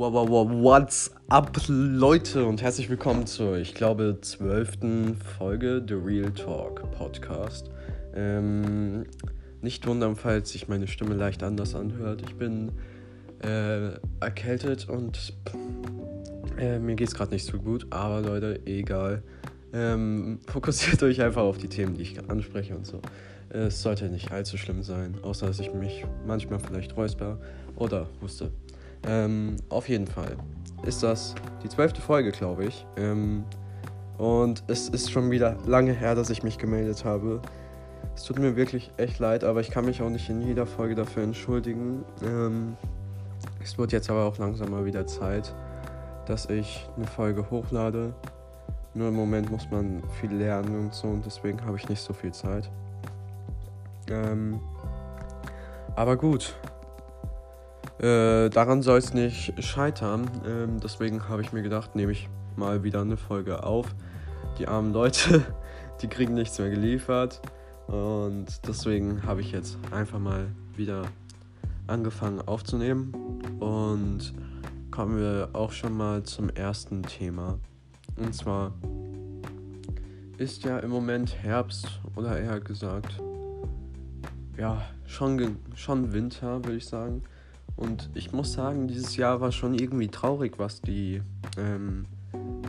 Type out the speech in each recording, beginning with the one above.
Wow, wow, wow, what's up, Leute, und herzlich willkommen zur, ich glaube, zwölften Folge The Real Talk Podcast. Ähm, nicht wundern, falls sich meine Stimme leicht anders anhört. Ich bin äh, erkältet und äh, mir geht's gerade nicht so gut, aber Leute, egal. Ähm, fokussiert euch einfach auf die Themen, die ich anspreche und so. Es sollte nicht allzu schlimm sein, außer dass ich mich manchmal vielleicht räusper oder huste. Ähm, auf jeden Fall ist das die zwölfte Folge, glaube ich. Ähm, und es ist schon wieder lange her, dass ich mich gemeldet habe. Es tut mir wirklich echt leid, aber ich kann mich auch nicht in jeder Folge dafür entschuldigen. Ähm, es wird jetzt aber auch langsam mal wieder Zeit, dass ich eine Folge hochlade. Nur im Moment muss man viel lernen und so und deswegen habe ich nicht so viel Zeit. Ähm, aber gut, äh, daran soll es nicht scheitern. Ähm, deswegen habe ich mir gedacht, nehme ich mal wieder eine Folge auf. Die armen Leute, die kriegen nichts mehr geliefert. Und deswegen habe ich jetzt einfach mal wieder angefangen aufzunehmen. Und kommen wir auch schon mal zum ersten Thema. Und zwar ist ja im Moment Herbst oder eher gesagt, ja, schon, schon Winter, würde ich sagen. Und ich muss sagen, dieses Jahr war schon irgendwie traurig, was die, ähm,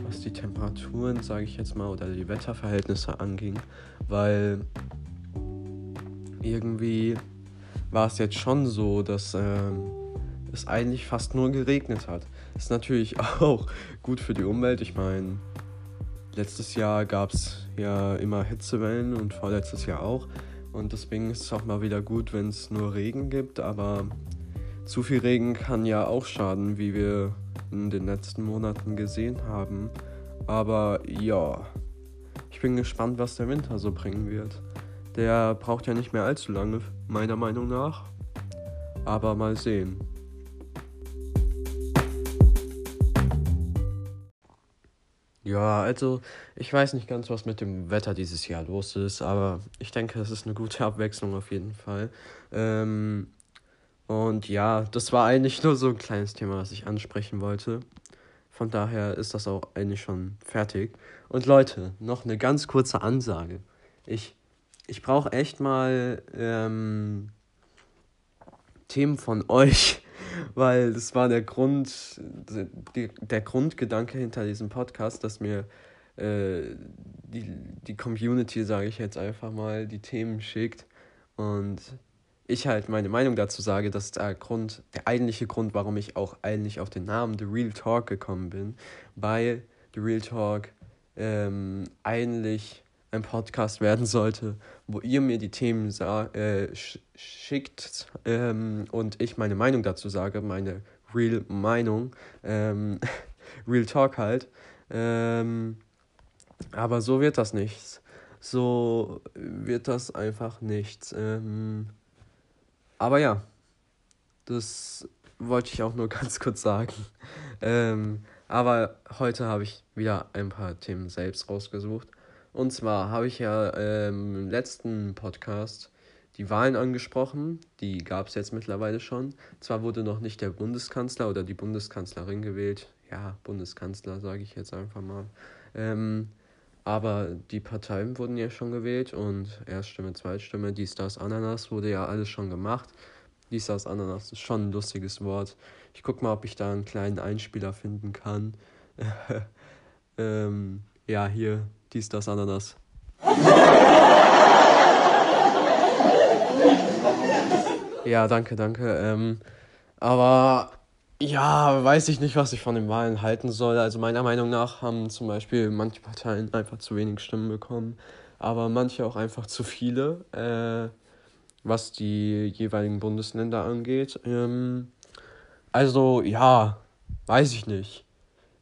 was die Temperaturen, sage ich jetzt mal, oder die Wetterverhältnisse anging, weil irgendwie war es jetzt schon so, dass ähm, es eigentlich fast nur geregnet hat. Ist natürlich auch gut für die Umwelt. Ich meine, letztes Jahr gab es ja immer Hitzewellen und vorletztes Jahr auch. Und deswegen ist es auch mal wieder gut, wenn es nur Regen gibt, aber zu viel Regen kann ja auch schaden, wie wir in den letzten Monaten gesehen haben. Aber ja, ich bin gespannt, was der Winter so bringen wird. Der braucht ja nicht mehr allzu lange, meiner Meinung nach. Aber mal sehen. Ja, also ich weiß nicht ganz, was mit dem Wetter dieses Jahr los ist, aber ich denke, es ist eine gute Abwechslung auf jeden Fall. Ähm, und ja, das war eigentlich nur so ein kleines Thema, was ich ansprechen wollte. Von daher ist das auch eigentlich schon fertig. Und Leute, noch eine ganz kurze Ansage. Ich, ich brauche echt mal ähm, Themen von euch, weil das war der Grund, der, der Grundgedanke hinter diesem Podcast, dass mir äh, die, die Community, sage ich jetzt einfach mal, die Themen schickt. Und ich halt meine Meinung dazu sage, dass der Grund, der eigentliche Grund, warum ich auch eigentlich auf den Namen The Real Talk gekommen bin, weil The Real Talk ähm, eigentlich ein Podcast werden sollte, wo ihr mir die Themen äh, sch schickt ähm, und ich meine Meinung dazu sage, meine Real Meinung, ähm, Real Talk halt. Ähm, aber so wird das nichts. So wird das einfach nichts. Aber ja, das wollte ich auch nur ganz kurz sagen. Ähm, aber heute habe ich wieder ein paar Themen selbst rausgesucht. Und zwar habe ich ja ähm, im letzten Podcast die Wahlen angesprochen. Die gab es jetzt mittlerweile schon. Zwar wurde noch nicht der Bundeskanzler oder die Bundeskanzlerin gewählt. Ja, Bundeskanzler sage ich jetzt einfach mal. Ähm, aber die Parteien wurden ja schon gewählt und Erststimme, Zweitstimme, dies, das, Ananas wurde ja alles schon gemacht. Dies, das, Ananas ist schon ein lustiges Wort. Ich guck mal, ob ich da einen kleinen Einspieler finden kann. ähm, ja, hier, dies, das, Ananas. ja, danke, danke. Ähm, aber ja, weiß ich nicht, was ich von den Wahlen halten soll. Also meiner Meinung nach haben zum Beispiel manche Parteien einfach zu wenig Stimmen bekommen, aber manche auch einfach zu viele, äh, was die jeweiligen Bundesländer angeht. Ähm, also ja, weiß ich nicht.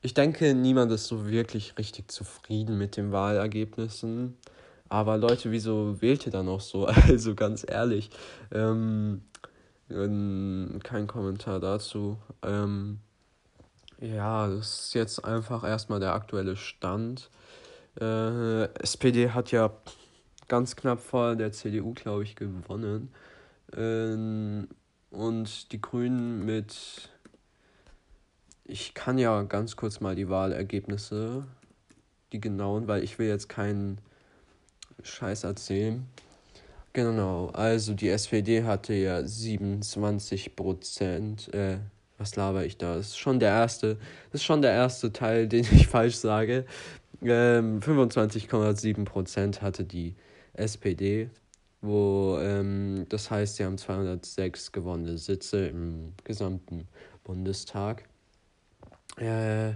Ich denke, niemand ist so wirklich richtig zufrieden mit den Wahlergebnissen. Aber Leute, wieso wählt ihr dann auch so? Also ganz ehrlich. Ähm, kein Kommentar dazu. Ähm, ja, das ist jetzt einfach erstmal der aktuelle Stand. Äh, SPD hat ja ganz knapp vor der CDU, glaube ich, gewonnen. Ähm, und die Grünen mit, ich kann ja ganz kurz mal die Wahlergebnisse, die genauen, weil ich will jetzt keinen Scheiß erzählen. Genau, also die SPD hatte ja 27 Prozent. Äh, was laber ich da? Das ist schon der erste, das ist schon der erste Teil, den ich falsch sage. Ähm, 25,7 Prozent hatte die SPD, wo ähm, das heißt, sie haben 206 gewonnene Sitze im gesamten Bundestag. Äh,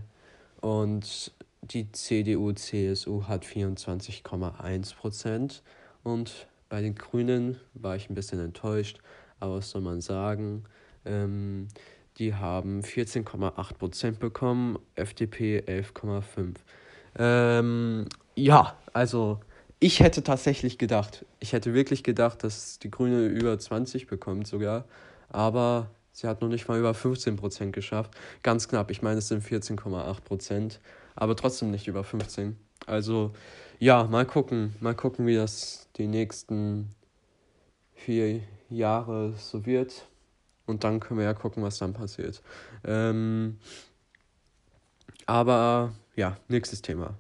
und die CDU-CSU hat 24,1 Prozent und bei den Grünen war ich ein bisschen enttäuscht, aber was soll man sagen? Ähm, die haben 14,8 Prozent bekommen, FDP 11,5. Ähm, ja, also ich hätte tatsächlich gedacht, ich hätte wirklich gedacht, dass die Grüne über 20 bekommt sogar, aber sie hat noch nicht mal über 15 Prozent geschafft. Ganz knapp, ich meine, es sind 14,8 Prozent, aber trotzdem nicht über 15. Also ja, mal gucken, mal gucken, wie das die nächsten vier Jahre so wird. Und dann können wir ja gucken, was dann passiert. Ähm, aber ja, nächstes Thema.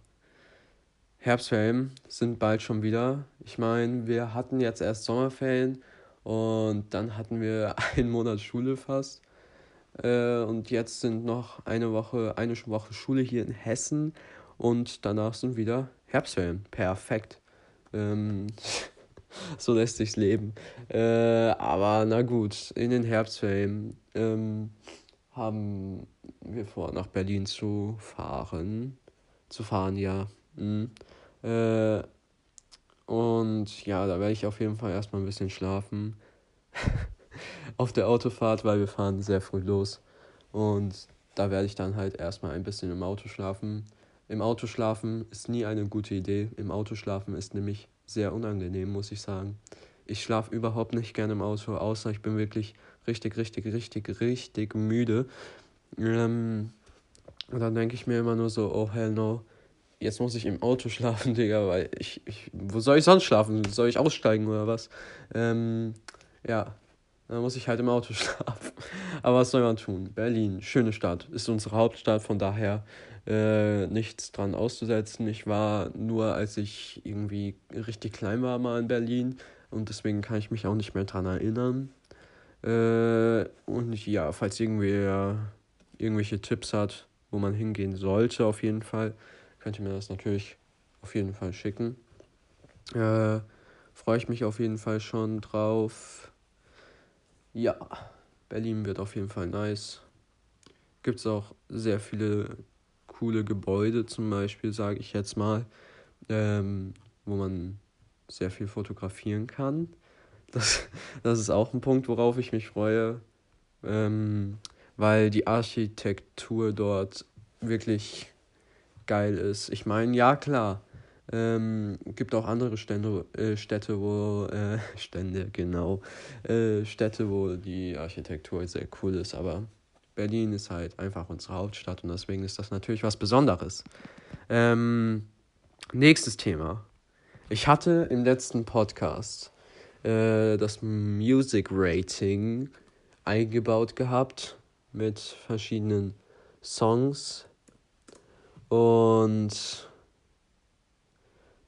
Herbstferien sind bald schon wieder. Ich meine, wir hatten jetzt erst Sommerferien und dann hatten wir einen Monat Schule fast. Äh, und jetzt sind noch eine Woche, eine Woche Schule hier in Hessen und danach sind wieder Herbstferien. Perfekt. Ähm, so lässt sich's leben. Äh, aber na gut, in den Herbstferien ähm, haben wir vor, nach Berlin zu fahren. Zu fahren, ja. Mhm. Äh, und ja, da werde ich auf jeden Fall erstmal ein bisschen schlafen. auf der Autofahrt, weil wir fahren sehr früh los. Und da werde ich dann halt erstmal ein bisschen im Auto schlafen. Im Auto schlafen ist nie eine gute Idee. Im Auto schlafen ist nämlich sehr unangenehm, muss ich sagen. Ich schlafe überhaupt nicht gerne im Auto, außer ich bin wirklich richtig, richtig, richtig, richtig müde. Ähm, und dann denke ich mir immer nur so, oh hell no, jetzt muss ich im Auto schlafen, Digga, weil ich, ich wo soll ich sonst schlafen? Soll ich aussteigen oder was? Ähm, ja, dann muss ich halt im Auto schlafen. Aber was soll man tun? Berlin, schöne Stadt, ist unsere Hauptstadt, von daher äh, nichts dran auszusetzen. Ich war nur, als ich irgendwie richtig klein war, mal in Berlin und deswegen kann ich mich auch nicht mehr dran erinnern. Äh, und ja, falls irgendwer irgendwelche Tipps hat, wo man hingehen sollte, auf jeden Fall, könnt ihr mir das natürlich auf jeden Fall schicken. Äh, Freue ich mich auf jeden Fall schon drauf. Ja, Berlin wird auf jeden Fall nice. Gibt es auch sehr viele coole Gebäude zum Beispiel, sage ich jetzt mal, ähm, wo man sehr viel fotografieren kann. Das, das ist auch ein Punkt, worauf ich mich freue, ähm, weil die Architektur dort wirklich geil ist. Ich meine, ja klar, ähm, gibt auch andere Stände, äh, Städte, wo äh, Stände genau äh, Städte, wo die Architektur sehr cool ist, aber Berlin ist halt einfach unsere Hauptstadt und deswegen ist das natürlich was Besonderes. Ähm, nächstes Thema. Ich hatte im letzten Podcast äh, das Music Rating eingebaut gehabt mit verschiedenen Songs und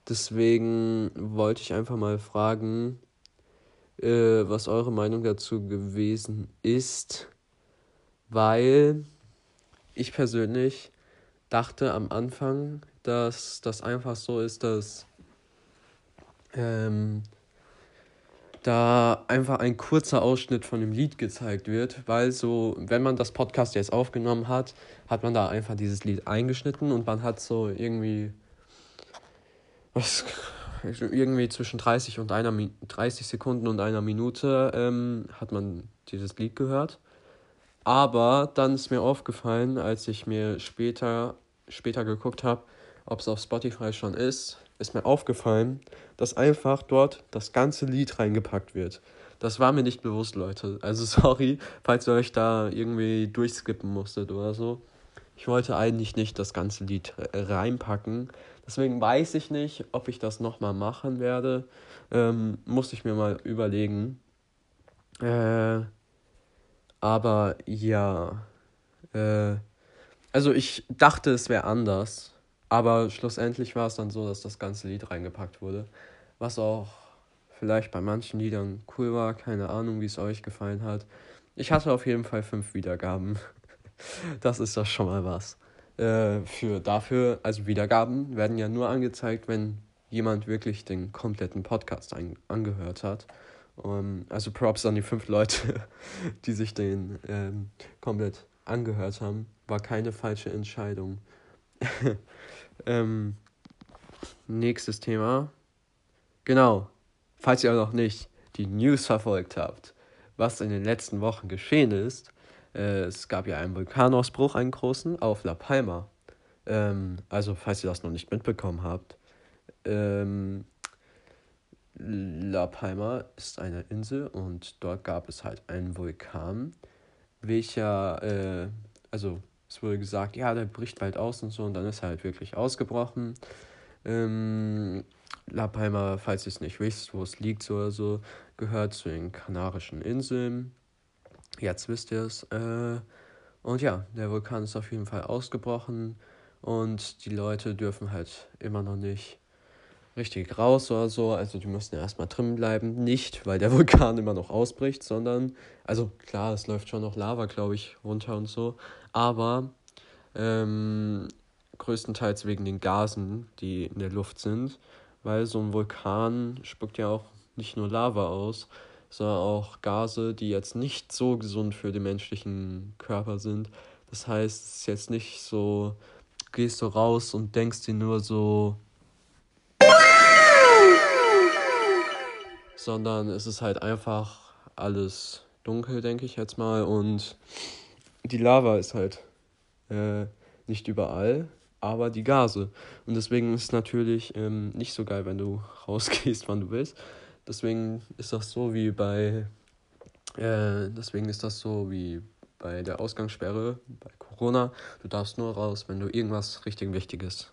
deswegen wollte ich einfach mal fragen, äh, was eure Meinung dazu gewesen ist weil ich persönlich dachte am Anfang, dass das einfach so ist, dass ähm, da einfach ein kurzer Ausschnitt von dem Lied gezeigt wird, weil so, wenn man das Podcast jetzt aufgenommen hat, hat man da einfach dieses Lied eingeschnitten und man hat so irgendwie was irgendwie zwischen 30 und einer 30 Sekunden und einer Minute ähm, hat man dieses Lied gehört aber dann ist mir aufgefallen, als ich mir später, später geguckt habe, ob es auf Spotify schon ist, ist mir aufgefallen, dass einfach dort das ganze Lied reingepackt wird. Das war mir nicht bewusst, Leute. Also sorry, falls ihr euch da irgendwie durchskippen musstet oder so. Ich wollte eigentlich nicht das ganze Lied reinpacken. Deswegen weiß ich nicht, ob ich das nochmal machen werde. Ähm, muss ich mir mal überlegen. Äh, aber ja, äh, also ich dachte, es wäre anders, aber schlussendlich war es dann so, dass das ganze Lied reingepackt wurde, was auch vielleicht bei manchen Liedern cool war, keine Ahnung, wie es euch gefallen hat. Ich hatte auf jeden Fall fünf Wiedergaben. Das ist doch schon mal was. Äh, für dafür, also Wiedergaben werden ja nur angezeigt, wenn jemand wirklich den kompletten Podcast angehört hat. Um, ähm, also Props an die fünf Leute, die sich den ähm, komplett angehört haben. War keine falsche Entscheidung. ähm, nächstes Thema. Genau. Falls ihr noch nicht die News verfolgt habt, was in den letzten Wochen geschehen ist, äh, es gab ja einen Vulkanausbruch, einen großen, auf La Palma. Ähm, also, falls ihr das noch nicht mitbekommen habt, ähm, La Palma ist eine Insel und dort gab es halt einen Vulkan, welcher, äh, also es wurde gesagt, ja, der bricht bald aus und so und dann ist er halt wirklich ausgebrochen. Ähm, La Palma, falls ihr es nicht wisst, wo es liegt so oder so, gehört zu den Kanarischen Inseln. Jetzt wisst ihr es. Äh, und ja, der Vulkan ist auf jeden Fall ausgebrochen und die Leute dürfen halt immer noch nicht richtig raus oder so. Also die müssen ja erstmal drin bleiben. Nicht, weil der Vulkan immer noch ausbricht, sondern, also klar, es läuft schon noch Lava, glaube ich, runter und so. Aber ähm, größtenteils wegen den Gasen, die in der Luft sind. Weil so ein Vulkan spuckt ja auch nicht nur Lava aus, sondern auch Gase, die jetzt nicht so gesund für den menschlichen Körper sind. Das heißt, es ist jetzt nicht so, du gehst so raus und denkst dir nur so, sondern es ist halt einfach alles dunkel, denke ich jetzt mal. Und die Lava ist halt äh, nicht überall, aber die Gase. Und deswegen ist es natürlich ähm, nicht so geil, wenn du rausgehst, wann du willst. Deswegen ist das so wie bei, äh, deswegen ist das so wie bei der Ausgangssperre bei Corona. Du darfst nur raus, wenn du irgendwas richtig Wichtiges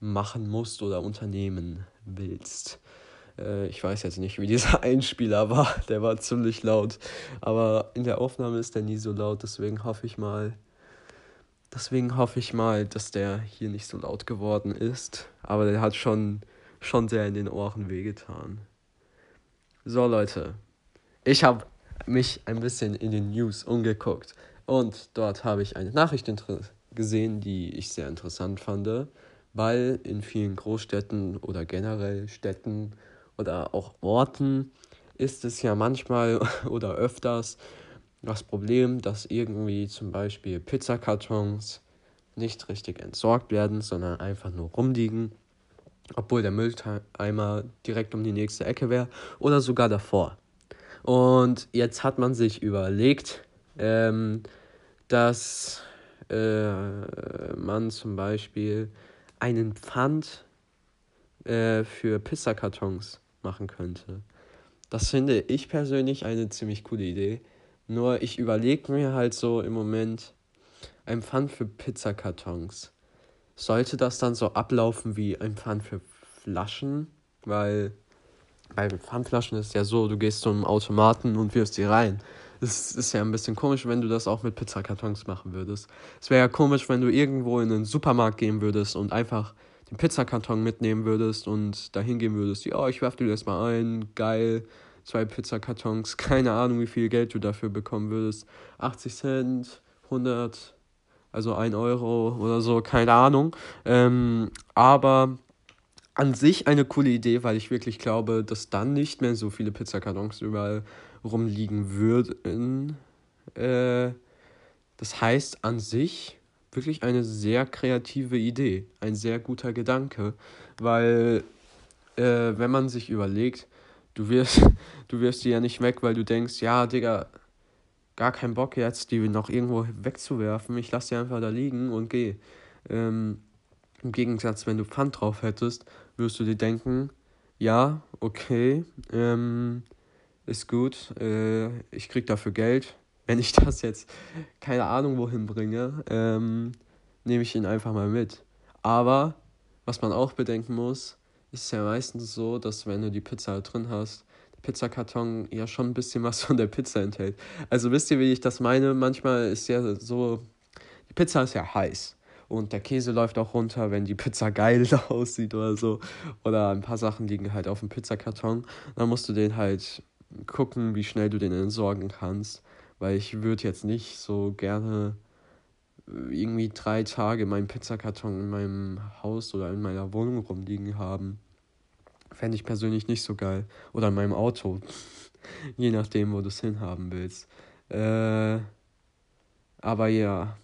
machen musst oder unternehmen willst. Äh, ich weiß jetzt nicht, wie dieser Einspieler war. Der war ziemlich laut. Aber in der Aufnahme ist der nie so laut. Deswegen hoffe ich mal, deswegen hoffe ich mal, dass der hier nicht so laut geworden ist. Aber der hat schon, schon sehr in den Ohren wehgetan. So Leute, ich habe mich ein bisschen in den News umgeguckt. Und dort habe ich eine Nachricht gesehen, die ich sehr interessant fand, weil in vielen Großstädten oder generell Städten oder auch Orten ist es ja manchmal oder öfters das Problem, dass irgendwie zum Beispiel Pizzakartons nicht richtig entsorgt werden, sondern einfach nur rumliegen, obwohl der Mülleimer direkt um die nächste Ecke wäre oder sogar davor. Und jetzt hat man sich überlegt, ähm, dass äh, man zum Beispiel einen Pfand äh, für Pizzakartons machen könnte. Das finde ich persönlich eine ziemlich coole Idee. Nur ich überlege mir halt so im Moment ein Pfand für Pizzakartons. Sollte das dann so ablaufen wie ein Pfand für Flaschen? Weil bei Pfandflaschen ist es ja so, du gehst zum Automaten und wirfst die rein. Das ist ja ein bisschen komisch, wenn du das auch mit Pizzakartons machen würdest. Es wäre ja komisch, wenn du irgendwo in einen Supermarkt gehen würdest und einfach den Pizzakarton mitnehmen würdest und dahin gehen würdest, ja, ich werf dir das mal ein, geil, zwei Pizzakartons, keine Ahnung, wie viel Geld du dafür bekommen würdest, 80 Cent, 100, also 1 Euro oder so, keine Ahnung, ähm, aber an sich eine coole Idee, weil ich wirklich glaube, dass dann nicht mehr so viele Pizzakartons überall rumliegen würden. Äh, das heißt, an sich wirklich eine sehr kreative Idee, ein sehr guter Gedanke, weil äh, wenn man sich überlegt, du wirst, du wirst die ja nicht weg, weil du denkst, ja, Digga, gar keinen Bock jetzt, die noch irgendwo wegzuwerfen, ich lasse die einfach da liegen und geh. Ähm, Im Gegensatz, wenn du Pfand drauf hättest, wirst du dir denken, ja, okay, ähm, ist gut, äh, ich krieg dafür Geld, wenn ich das jetzt keine Ahnung wohin bringe, ähm, nehme ich ihn einfach mal mit. Aber was man auch bedenken muss, ist ja meistens so, dass wenn du die Pizza drin hast, der Pizzakarton ja schon ein bisschen was von der Pizza enthält. Also wisst ihr, wie ich das meine? Manchmal ist ja so, die Pizza ist ja heiß. Und der Käse läuft auch runter, wenn die Pizza geil aussieht oder so. Oder ein paar Sachen liegen halt auf dem Pizzakarton. Dann musst du den halt gucken, wie schnell du den entsorgen kannst. Weil ich würde jetzt nicht so gerne irgendwie drei Tage meinen Pizzakarton in meinem Haus oder in meiner Wohnung rumliegen haben. Fände ich persönlich nicht so geil. Oder in meinem Auto. Je nachdem, wo du es hinhaben willst. Äh, aber ja.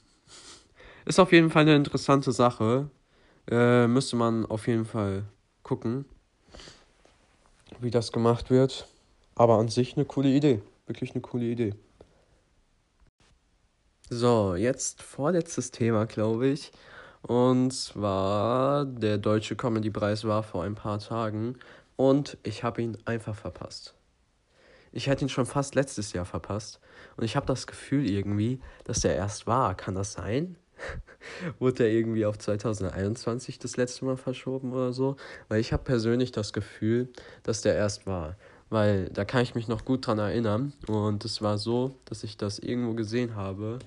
Ist auf jeden Fall eine interessante Sache. Äh, müsste man auf jeden Fall gucken, wie das gemacht wird. Aber an sich eine coole Idee. Wirklich eine coole Idee. So, jetzt vorletztes Thema, glaube ich. Und zwar, der Deutsche Comedy-Preis war vor ein paar Tagen und ich habe ihn einfach verpasst. Ich hätte ihn schon fast letztes Jahr verpasst und ich habe das Gefühl irgendwie, dass der erst war. Kann das sein? Wurde der irgendwie auf 2021 das letzte Mal verschoben oder so? Weil ich habe persönlich das Gefühl, dass der erst war. Weil da kann ich mich noch gut dran erinnern. Und es war so, dass ich das irgendwo gesehen habe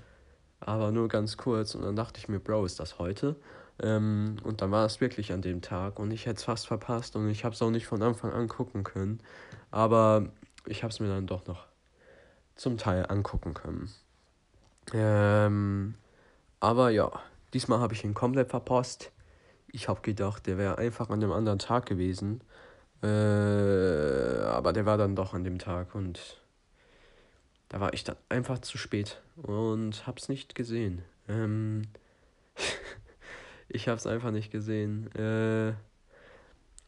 aber nur ganz kurz. Und dann dachte ich mir, Bro, ist das heute? Ähm, und dann war es wirklich an dem Tag und ich hätte es fast verpasst und ich habe es auch nicht von Anfang an gucken können. Aber ich habe es mir dann doch noch zum Teil angucken können. Ähm, aber ja, diesmal habe ich ihn komplett verpasst. Ich habe gedacht, der wäre einfach an einem anderen Tag gewesen. Äh, aber der war dann doch an dem Tag und da war ich dann einfach zu spät und hab's nicht gesehen. Ähm, ich hab's einfach nicht gesehen. Äh,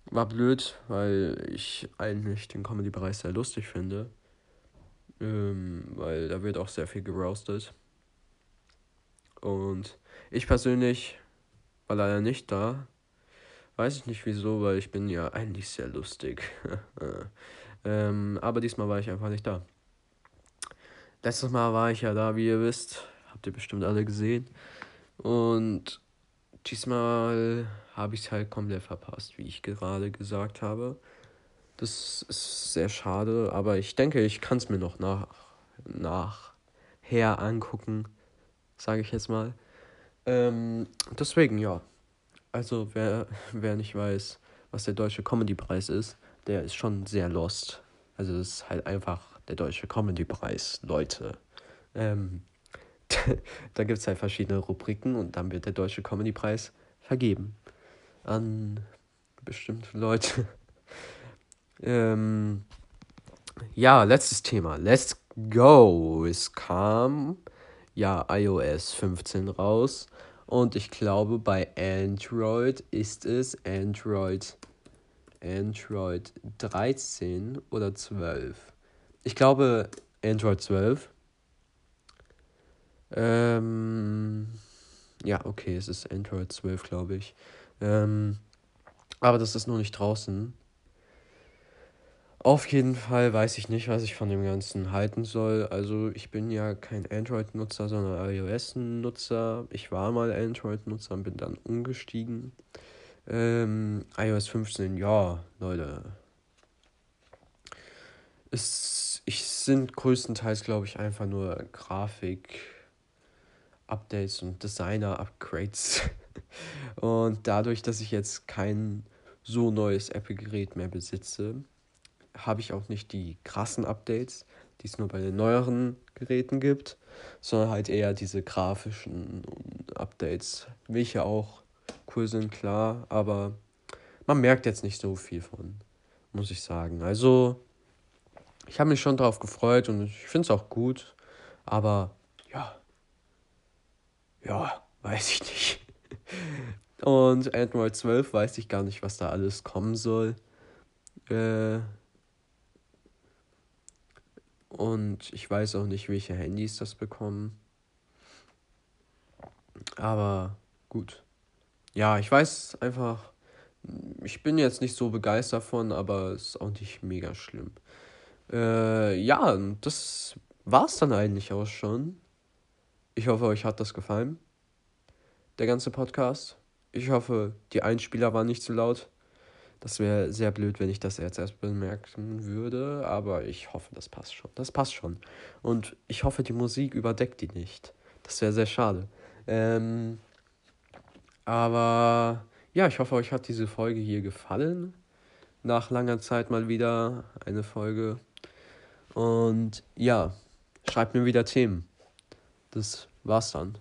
war blöd, weil ich eigentlich den Comedy-Bereich sehr lustig finde. Ähm, weil da wird auch sehr viel geroastet. Und ich persönlich war leider nicht da. Weiß ich nicht wieso, weil ich bin ja eigentlich sehr lustig. ähm, aber diesmal war ich einfach nicht da. Letztes Mal war ich ja da, wie ihr wisst. Habt ihr bestimmt alle gesehen. Und diesmal habe ich es halt komplett verpasst, wie ich gerade gesagt habe. Das ist sehr schade, aber ich denke, ich kann es mir noch nach, nachher angucken, sage ich jetzt mal. Ähm, deswegen, ja. Also, wer, wer nicht weiß, was der Deutsche Comedy-Preis ist, der ist schon sehr lost. Also, es ist halt einfach der Deutsche Comedy-Preis, Leute. Ähm, da gibt es halt verschiedene Rubriken und dann wird der Deutsche Comedy-Preis vergeben an bestimmte Leute. ähm, ja, letztes Thema. Let's go. Es kam ja iOS 15 raus und ich glaube bei Android ist es Android Android 13 oder 12. Ich glaube Android 12. Ähm, ja, okay, es ist Android 12, glaube ich. Ähm, aber das ist noch nicht draußen. Auf jeden Fall weiß ich nicht, was ich von dem Ganzen halten soll. Also ich bin ja kein Android-Nutzer, sondern iOS-Nutzer. Ich war mal Android-Nutzer und bin dann umgestiegen. Ähm, iOS 15, ja, Leute. Es ich sind größtenteils, glaube ich, einfach nur Grafik-Updates und Designer-Upgrades. und dadurch, dass ich jetzt kein so neues Apple-Gerät mehr besitze, habe ich auch nicht die krassen Updates, die es nur bei den neueren Geräten gibt, sondern halt eher diese grafischen Updates, welche auch cool sind, klar, aber man merkt jetzt nicht so viel von, muss ich sagen. Also ich habe mich schon darauf gefreut und ich finde es auch gut. Aber ja, ja, weiß ich nicht. Und Android 12 weiß ich gar nicht, was da alles kommen soll. Äh, und ich weiß auch nicht, welche Handys das bekommen. Aber gut. Ja, ich weiß einfach, ich bin jetzt nicht so begeistert davon, aber es ist auch nicht mega schlimm. Äh, ja, das war's dann eigentlich auch schon. Ich hoffe, euch hat das gefallen. Der ganze Podcast. Ich hoffe, die Einspieler waren nicht zu laut. Das wäre sehr blöd, wenn ich das jetzt erst bemerken würde, aber ich hoffe, das passt schon. Das passt schon. Und ich hoffe, die Musik überdeckt die nicht. Das wäre sehr schade. Ähm, aber ja, ich hoffe, euch hat diese Folge hier gefallen. Nach langer Zeit mal wieder eine Folge. Und ja, schreibt mir wieder Themen. Das war's dann.